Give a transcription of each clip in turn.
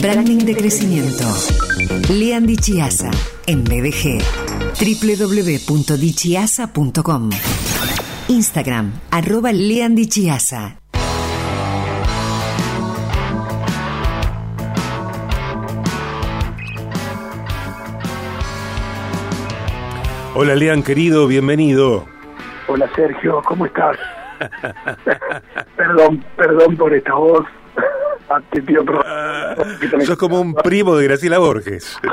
Branding de crecimiento. Lean Dichiasa en BDG. www.dichiasa.com. Instagram, arroba Lean Dichiasa. Hola Lean, querido, bienvenido. Hola Sergio, ¿cómo estás? perdón, perdón por esta voz. Pido perdón. Ah, sos como un primo de Graciela Borges.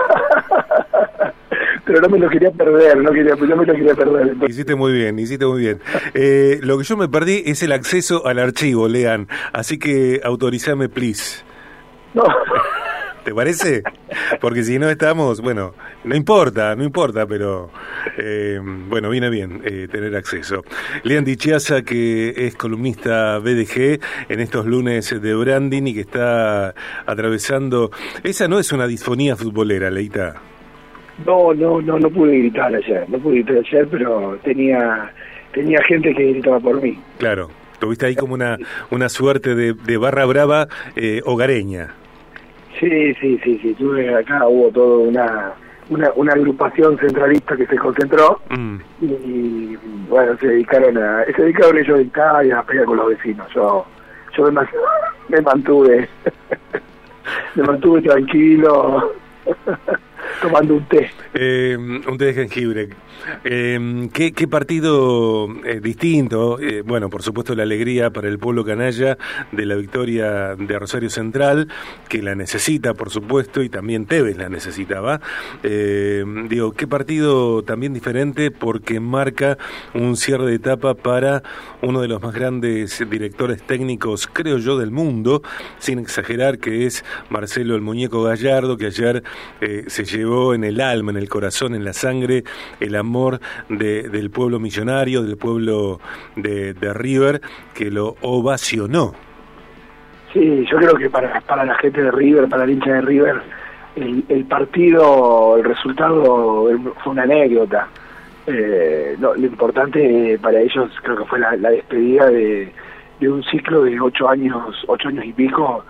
Pero no me lo quería perder, no quería, yo me lo quería perder. Hiciste muy bien, hiciste muy bien. Eh, lo que yo me perdí es el acceso al archivo, Lean. Así que autorizame, please. No. ¿Te parece? Porque si no estamos, bueno, no importa, no importa, pero eh, bueno, viene bien eh, tener acceso. Lean Dichiasa, que es columnista BDG en estos lunes de branding y que está atravesando. Esa no es una disfonía futbolera, Leita. No, no, no, no pude gritar ayer, no pude gritar ayer, pero tenía, tenía gente que gritaba por mí. Claro, tuviste ahí como una, una suerte de, de barra brava eh, hogareña. Sí, sí, sí, sí, tuve acá, hubo toda una, una, una agrupación centralista que se concentró Mm. y bueno, se dedicaron a, se dedicaron ellos a y a pelear con los vecinos. Yo, yo me, me mantuve, me mantuve tranquilo, tomando un té. Eh, un té de jengibre. Eh, ¿qué, partido eh, distinto? Eh, bueno, por supuesto la alegría para el pueblo canalla de la victoria de Rosario Central, que la necesita, por supuesto, y también Tevez la necesitaba. Eh, digo, ¿qué partido también diferente? Porque marca un cierre de etapa para uno de los más grandes directores técnicos, creo yo, del mundo, sin exagerar, que es Marcelo el Muñeco Gallardo, que ayer se llevó en el alma, en el corazón, en la sangre, el amor de- del pueblo millonario, del pueblo de, de River, que lo ovacionó. Sí, yo creo que para, para la gente de River, para el hincha de River, el, el partido, el resultado fue una anécdota. Eh, lo, importante para ellos creo que fue la, despedida de, de un ciclo de ocho años, ocho años y pico,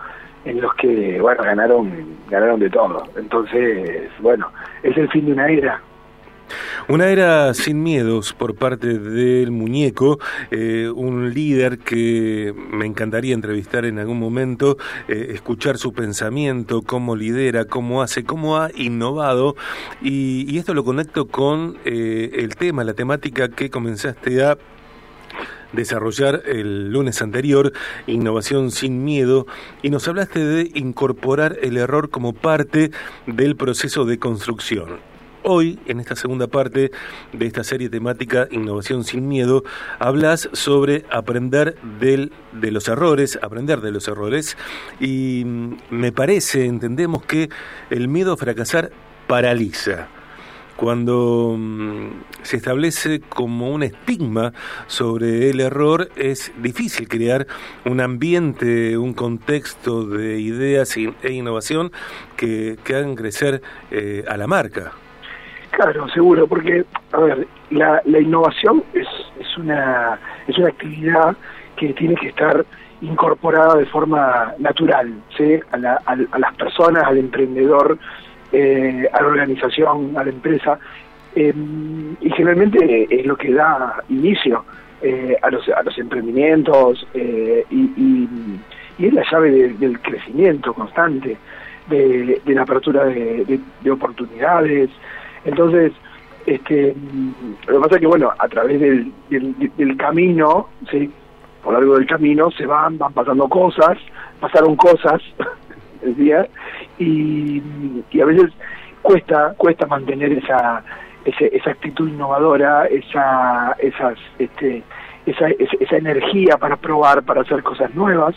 en los que bueno ganaron, ganaron de todo. Entonces, bueno, es el fin de una era. Una era sin miedos por parte del muñeco, eh, un líder que me encantaría entrevistar en algún momento, eh, escuchar su pensamiento, cómo lidera, cómo hace, cómo ha innovado. Y, y esto lo conecto con eh, el tema, la temática que comenzaste a desarrollar el lunes anterior, Innovación sin Miedo, y nos hablaste de incorporar el error como parte del proceso de construcción. Hoy, en esta segunda parte de esta serie temática Innovación sin Miedo, hablas sobre aprender del, de los errores, aprender de los errores, y mm, me parece, entendemos que el miedo a fracasar paraliza cuando mm, se establece como un estigma sobre el error, es difícil crear un ambiente, un contexto de ideas e innovación que, que hagan crecer eh, a la marca. Claro, seguro, porque, a ver, la, la innovación es, es, una, es una actividad que tiene que estar incorporada de forma natural, ¿sí? A, la- al- a las personas, al emprendedor, eh, a la organización, a la empresa, eh, y generalmente es lo que da inicio eh, a, los, a los emprendimientos eh, y, y- y es la llave de- del crecimiento constante, de, la apertura de, de- de oportunidades. Entonces, este, lo que pasa es que, bueno, a través del, del, del camino, ¿sí? por lo largo del camino, se van, van pasando cosas, pasaron cosas, decía, y, y a veces cuesta cuesta mantener esa ese- esa actitud innovadora, esa esas este esa, esa, energía para probar, para hacer cosas nuevas,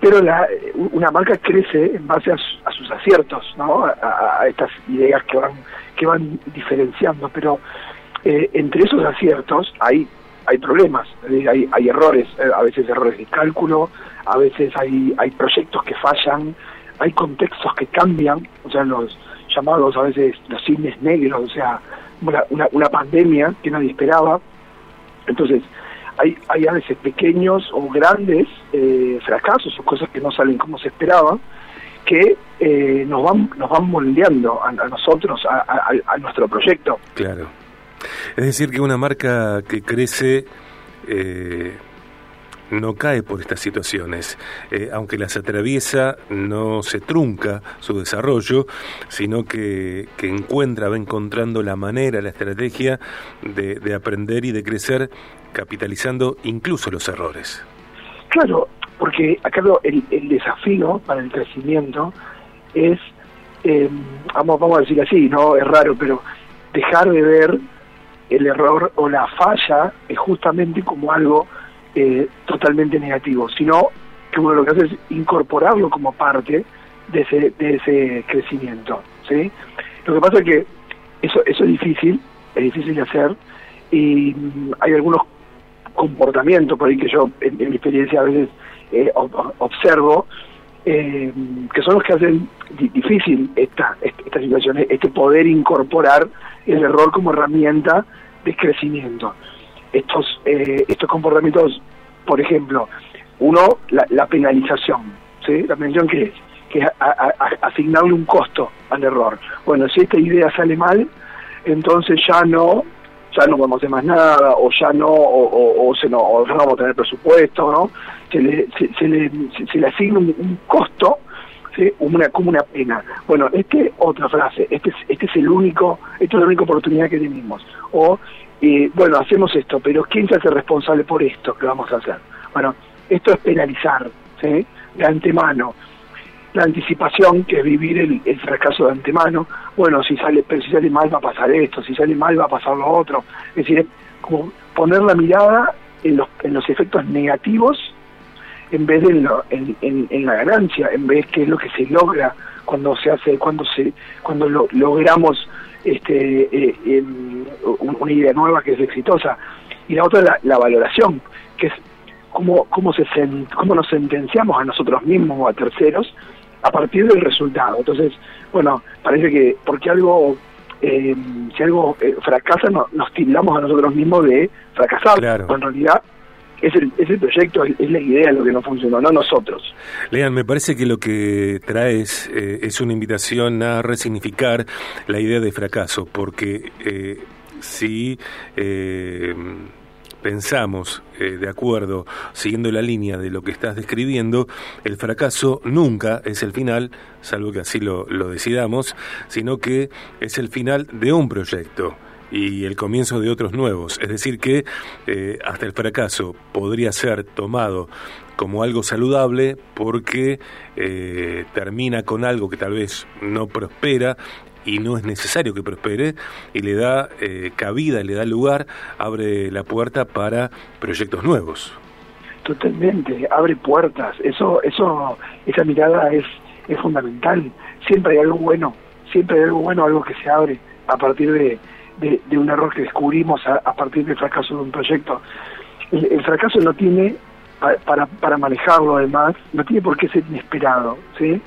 pero la, una marca crece en base a, su- a sus aciertos, ¿no? A, estas ideas que van que van diferenciando, pero eh, entre esos aciertos hay hay problemas, hay, hay errores, eh, a veces errores de cálculo, a veces hay hay proyectos que fallan, hay contextos que cambian, o sea, los llamados a veces los cines negros, o sea, una, una, pandemia que nadie esperaba. Entonces, hay, hay a veces pequeños o grandes eh, fracasos o cosas que no salen como se esperaba, que eh, nos van nos van moldeando a, nosotros, a, nuestro proyecto. Claro. Es decir, que una marca que crece eh, no cae por estas situaciones. Eh, aunque las atraviesa, no se trunca su desarrollo, sino que, que encuentra, va encontrando la manera, la estrategia de, de aprender y de crecer, capitalizando incluso los errores. Claro, porque acá el, el desafío para el crecimiento es, eh, vamos, vamos a decir así, no es raro, pero dejar de ver el error o la falla es justamente como algo eh, totalmente negativo, sino que uno lo que hace es incorporarlo como parte de ese, de ese crecimiento. ¿sí? Lo que pasa es que eso, eso es difícil, es difícil de hacer, y mm, hay algunos comportamientos por ahí que yo en, mi experiencia a veces eh, observo, eh, que son los que hacen difícil esta, esta situación, este poder incorporar el error como herramienta de crecimiento estos, eh, estos comportamientos, por ejemplo, uno, la, penalización, ¿sí? La penalización que es, que es asignarle un costo al error. Bueno, si esta idea sale mal, entonces ya no ya no podemos hacer más nada, o ya no, o, se no, o ya no vamos a tener presupuesto, ¿no? Se le, se, le, se, le asigna un, costo, ¿sí? una, como una pena. Bueno, este, otra frase, este es, este es el único, esta es la única oportunidad que tenemos. O y bueno, hacemos esto, pero ¿quién se hace responsable por esto que vamos a hacer? Bueno, esto es penalizar. De antemano. La anticipación, que es vivir el, fracaso de antemano, bueno, si sale, pero si sale mal va a pasar esto, si sale mal va a pasar lo otro. Es decir, como poner la mirada en los, en los efectos negativos en vez de en, en, la ganancia, en vez que es lo que se logra cuando se hace, cuando se, cuando lo, logramos este, eh, una idea nueva que es exitosa. Y la otra es la, valoración, que es cómo, cómo, se cómo nos sentenciamos a nosotros mismos o a terceros a partir del resultado. Entonces, bueno, parece que porque algo, eh, si algo eh, fracasa, nos tildamos a nosotros mismos de fracasar. Claro. en realidad es el, proyecto, es la idea lo que no funcionó, no nosotros. Lean, me parece que lo que traes eh, es una invitación a resignificar la idea de fracaso, porque eh, si eh, pensamos de acuerdo, siguiendo la línea de lo que estás describiendo, el fracaso nunca es el final, salvo que así lo, lo decidamos, sino que es el final de un proyecto y el comienzo de otros nuevos. Es decir, que eh, hasta el fracaso podría ser tomado como algo saludable porque eh, termina con algo que tal vez no prospera y no es necesario que prospere y le da eh, cabida, le da lugar, abre la puerta para proyectos nuevos. Totalmente, abre puertas. Eso, eso, esa mirada es, es fundamental. Siempre hay algo bueno, siempre hay algo bueno, algo que se abre a partir de, de, un error que descubrimos a, partir del fracaso de un proyecto. El, fracaso no tiene, para, para manejarlo además, no tiene por qué ser inesperado, ¿sí?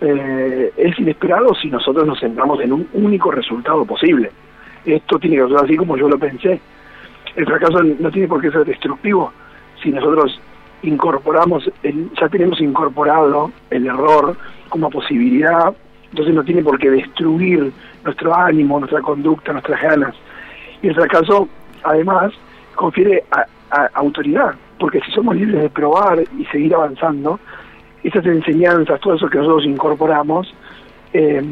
Eh, es inesperado si nosotros nos centramos en un único resultado posible. Esto tiene que ser así como yo lo pensé. El fracaso no tiene por qué ser destructivo si nosotros incorporamos, ya tenemos incorporado el error como posibilidad entonces no tiene por qué destruir nuestro ánimo, nuestra conducta, nuestras ganas. Y el fracaso, además, confiere a, autoridad, porque si somos libres de probar y seguir avanzando, esas enseñanzas, todo eso que nosotros incorporamos, eh,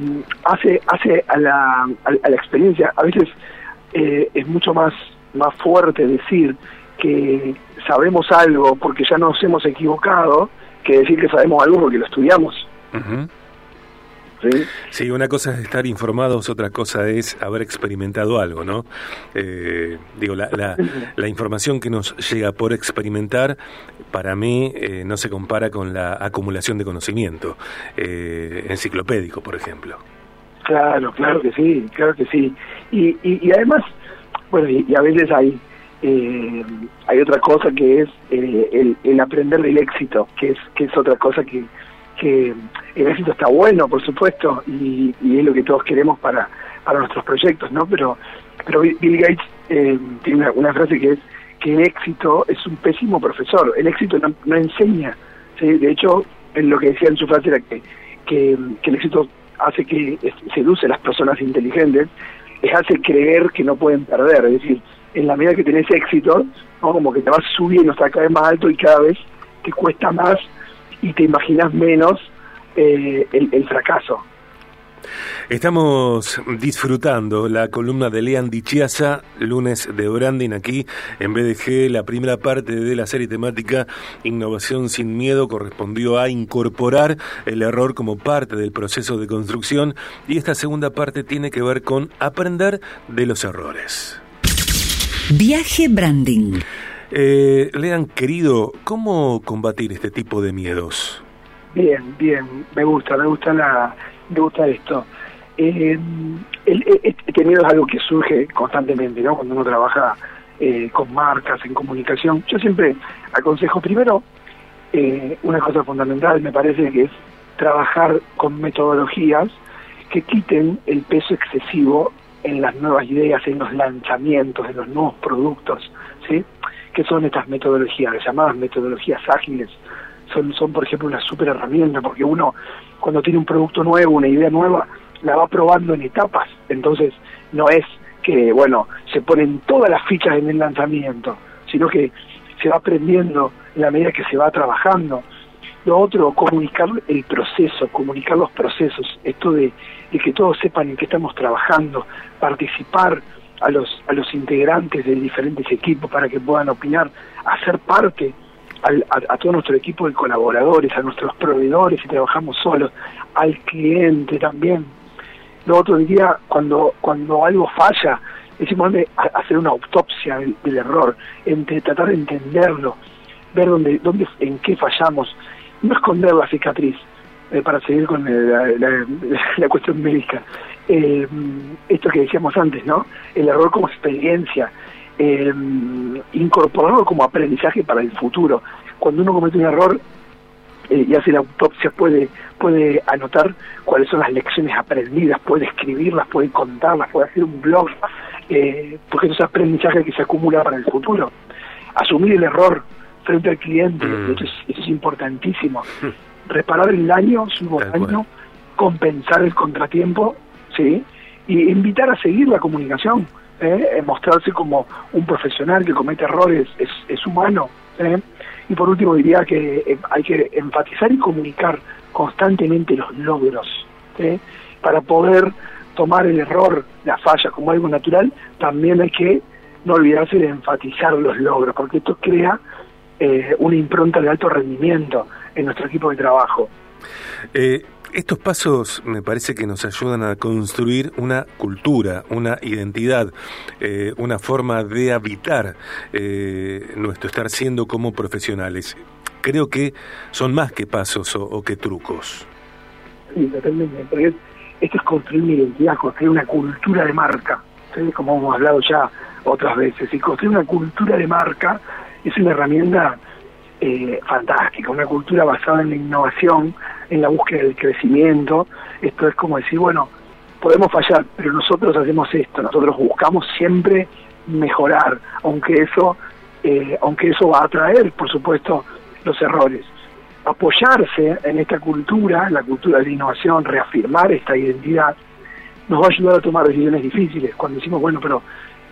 hace, hace a la, a, la experiencia, a veces eh, es mucho más, más fuerte decir que sabemos algo porque ya nos hemos equivocado que decir que sabemos algo porque lo estudiamos. ¿Sí? una cosa es estar informados, otra cosa es haber experimentado algo, ¿no? Eh, digo, la, la, información que nos llega por experimentar, para mí, eh, no se compara con la acumulación de conocimiento eh, enciclopédico, por ejemplo. Claro, claro que sí, claro que sí. Y, y, además, bueno, y, a veces hay... hay otra cosa que es el, el, aprender del éxito, que es que es otra cosa que, que el éxito está bueno, por supuesto, y, es lo que todos queremos para, para nuestros proyectos, ¿no? Pero, pero Bill Gates eh, tiene una, frase que es que el éxito es un pésimo profesor, el éxito no, enseña. De hecho, en lo que decía en su frase era que, que, el éxito hace que seduce a las personas inteligentes, les hace creer que no pueden perder. Es decir, en la medida que tenés éxito, ¿no? como que te vas subiendo hasta cada más alto y cada vez te cuesta más y te imaginas menos eh, el, fracaso. Estamos disfrutando la columna de Lean Dichiasa, lunes de Branding aquí en BDG. La primera parte de la serie temática Innovación sin miedo correspondió a incorporar el error como parte del proceso de construcción y esta segunda parte tiene que ver con aprender de los errores. Viaje Branding. Eh, Lean, querido, ¿cómo combatir este tipo de miedos? Bien, bien, me gusta, me gusta la, me gusta esto. Eh, este miedo es algo que surge constantemente, ¿no? Cuando uno trabaja eh, con marcas, en comunicación. Yo siempre aconsejo primero eh, una cosa fundamental, me parece que es trabajar con metodologías que quiten el peso excesivo en las nuevas ideas, en los lanzamientos, en los nuevos productos, ¿sí? Que son estas metodologías, llamadas metodologías ágiles, son, son por ejemplo una super herramienta, porque uno cuando tiene un producto nuevo, una idea nueva, la va probando en etapas, entonces no es que, bueno, se ponen todas las fichas en el lanzamiento, sino que se va aprendiendo en la medida que se va trabajando. Lo otro, comunicar el proceso, comunicar los procesos, esto de, de que todos sepan en qué estamos trabajando, participar a los, a los integrantes de diferentes equipos para que puedan opinar, hacer parte a, todo nuestro equipo de colaboradores, a nuestros proveedores si trabajamos solos, al cliente también. Lo otro diría, cuando, cuando algo falla, decimos hacer una autopsia del, error, entre tratar de entenderlo, ver dónde, dónde, en qué fallamos, no esconder la cicatriz, eh, para seguir con la, cuestión médica. Eh, esto que decíamos antes, ¿no? El error como experiencia, eh, incorporarlo como aprendizaje para el futuro. Cuando uno comete un error eh, y hace la autopsia, puede, puede anotar cuáles son las lecciones aprendidas, puede escribirlas, puede contarlas, puede hacer un blog, eh, porque eso es aprendizaje que se acumula para el futuro. Asumir el error frente al cliente, mm. eso, es, importantísimo. Reparar el daño, su daño, compensar el contratiempo, ¿sí? Y invitar a seguir la comunicación ¿eh? mostrarse como un profesional que comete errores, es, humano. ¿eh? Y por último diría que eh, hay que enfatizar y comunicar constantemente los logros. ¿eh? Para poder tomar el error, la falla como algo natural, también hay que no olvidarse de enfatizar los logros, porque esto crea una impronta de alto rendimiento en nuestro equipo de trabajo. Eh, estos pasos me parece que nos ayudan a construir una cultura, una identidad, eh, una forma de habitar eh, nuestro estar siendo como profesionales. Creo que son más que pasos o, que trucos. Sí, totalmente. Esto es construir una identidad, construir una cultura de marca, como hemos hablado ya otras veces. Y construir una cultura de marca es una herramienta eh, fantástica, una cultura basada en la innovación, en la búsqueda del crecimiento. Esto es como decir, bueno, podemos fallar, pero nosotros hacemos esto, nosotros buscamos siempre mejorar, aunque eso, eh, aunque eso va a traer, por supuesto, los errores. Apoyarse en esta cultura, la cultura de la innovación, reafirmar esta identidad, nos va a ayudar a tomar decisiones difíciles. Cuando decimos, bueno, pero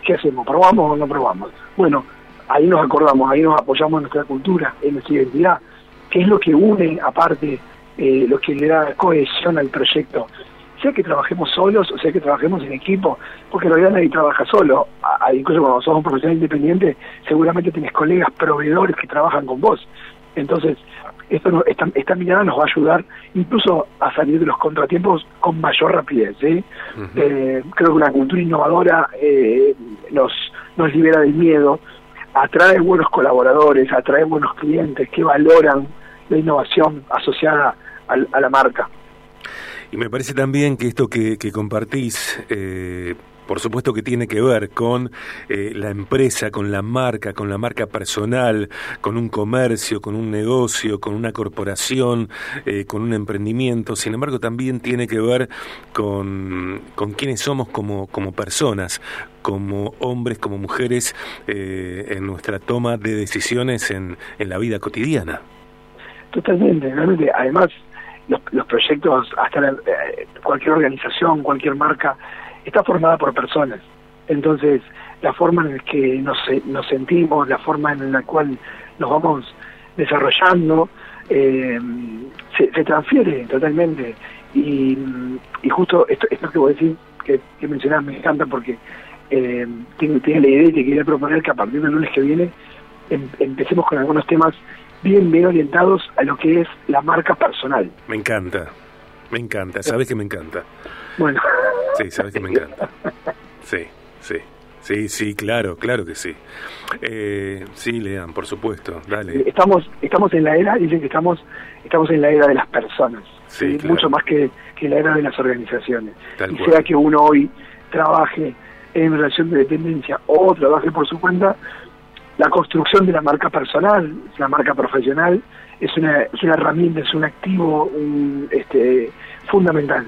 ¿qué hacemos? ¿Probamos o no probamos? Bueno, ahí nos acordamos, ahí nos apoyamos en nuestra cultura, en nuestra identidad, que es lo que une, aparte, eh, lo que le da cohesión al proyecto. Sea que trabajemos solos o sea que trabajemos en equipo, porque en realidad nadie trabaja solo. incluso cuando sos un profesional independiente, seguramente tenés colegas proveedores que trabajan con vos. Entonces, esto esta, esta, mirada nos va a ayudar incluso a salir de los contratiempos con mayor rapidez. ¿eh? eh creo que una cultura innovadora eh, nos, nos libera del miedo, atrae buenos colaboradores, atrae buenos clientes que valoran la innovación asociada a, la marca. Y me parece también que esto que, que compartís, eh, por supuesto que tiene que ver con eh, la empresa, con la marca, con la marca personal, con un comercio, con un negocio, con una corporación, eh, con un emprendimiento. Sin embargo, también tiene que ver con, con quiénes somos como, como personas, como hombres, como mujeres, eh, en nuestra toma de decisiones en, en la vida cotidiana. Totalmente, realmente. Además, los, los proyectos, hasta la, eh, cualquier organización, cualquier marca, está formada por personas. Entonces, la forma en la que nos, nos sentimos, la forma en la cual nos vamos desarrollando, eh, se, transfiere totalmente. Y, y justo esto, esto que vos decís, que, que mencionás, me encanta porque eh, tengo la idea y te quería proponer que a partir del lunes que viene empecemos con algunos temas bien, bien orientados a lo que es la marca personal. Me encanta, me encanta, sabes que me encanta. Bueno. Sí, sabes que me encanta. Sí, sí. Sí, sí, claro, claro que sí. Eh, sí, Lean, por supuesto, dale. Estamos, estamos en la era, dicen que estamos, estamos en la era de las personas, sí, claro. mucho más que, que la era de las organizaciones. Tal y cual. sea que uno hoy trabaje en relación de dependencia o trabaje por su cuenta, la construcción de la marca personal, la marca profesional, es una, herramienta, es un activo un, este, fundamental.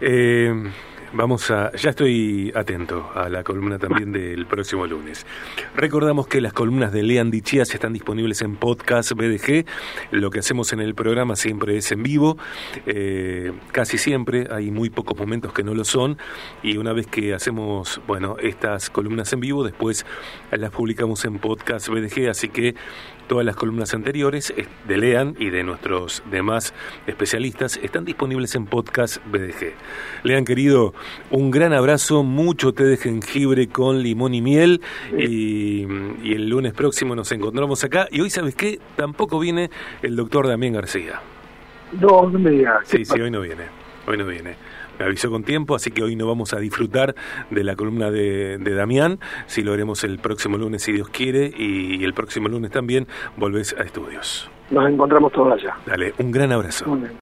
Eh, vamos a, ya estoy atento a la columna también del próximo lunes. Recordamos que las columnas de Lean Dichías están disponibles en podcast BDG. Lo que hacemos en el programa siempre es en vivo, eh, casi siempre, hay muy pocos momentos que no lo son, y una vez que hacemos, bueno, estas columnas en vivo, después las publicamos en podcast BDG, así que todas las columnas anteriores de Lean y de nuestros demás especialistas están disponibles en podcast BDG. Lean, querido, un gran abrazo, mucho té de jengibre con limón y miel y, y, el lunes próximo nos encontramos acá. Y hoy, ¿sabes qué? Tampoco viene el doctor Damián García. No, no me digas. Sí, sí, hoy no viene. Hoy no viene me avisó con tiempo, así que hoy no vamos a disfrutar de la columna de, de Damián, si lo haremos el próximo lunes, si Dios quiere, y el próximo lunes también volvés a estudios. Nos encontramos todos allá. Dale, un gran abrazo.